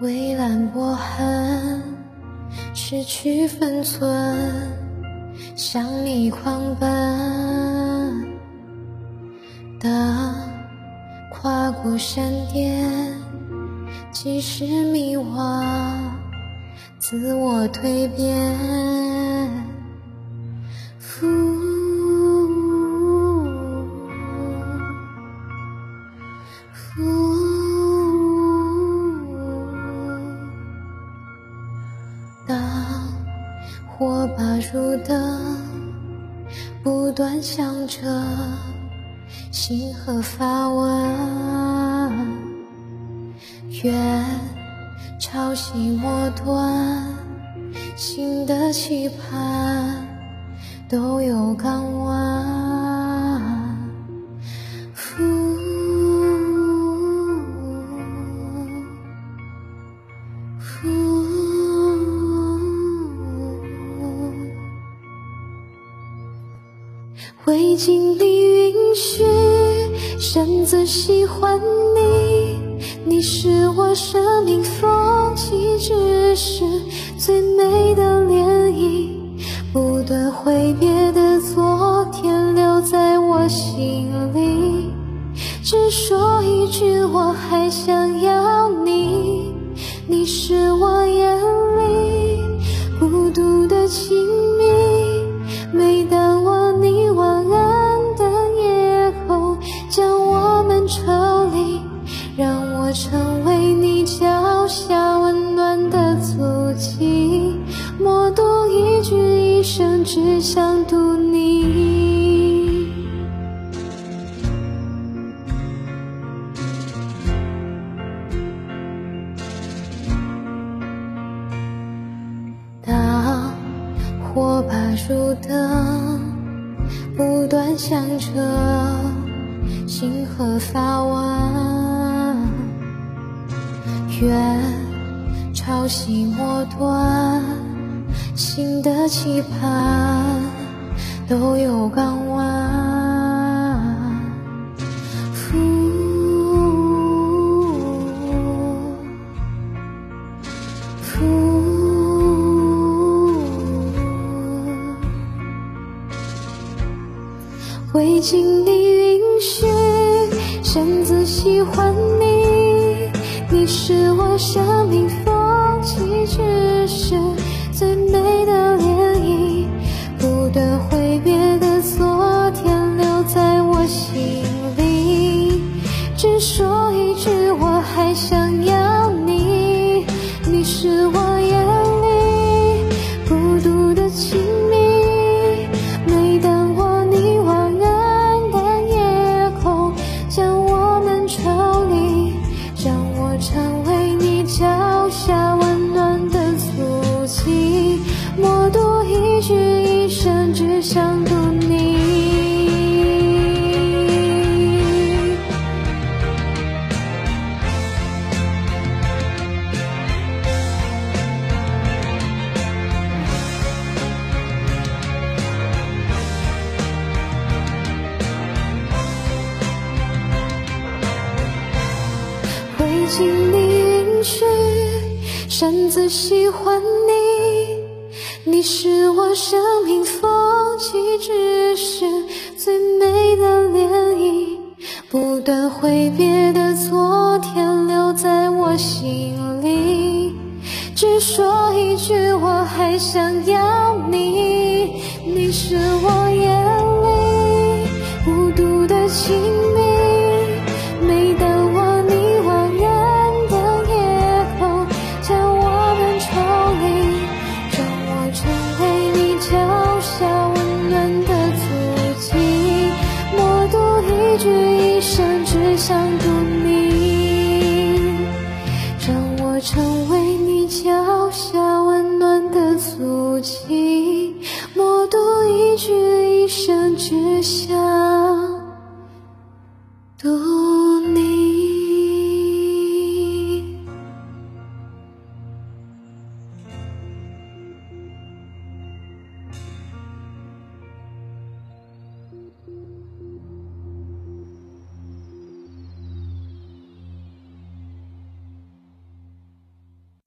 蔚蓝波痕，失去分寸，向你狂奔。当跨过山巅，即使迷惘，自我蜕变。我把路灯，不断响着，星河发问。愿潮汐末端，心的期盼都有港湾。未经你允许，擅自喜欢你。你是我生命风起之时最美的涟漪，不断挥别的昨天留在我心里。只说一句，我还想要你。你是我眼里孤独的火把烛灯，不断响着，星河发弯。愿潮汐末端，心的期盼都有港湾。经你允许，擅自喜欢你。你是我生命风起之时最美的涟漪，未经你允许，擅自喜欢你。你是我生命风起之时最美的涟漪，不断挥别的昨天留在我心里。只说一句，我还想要你。你是我眼里孤独的情温暖的足迹，默读一句一生，只想读你，让我成为你脚下温暖的足迹，默读一句一生，只想。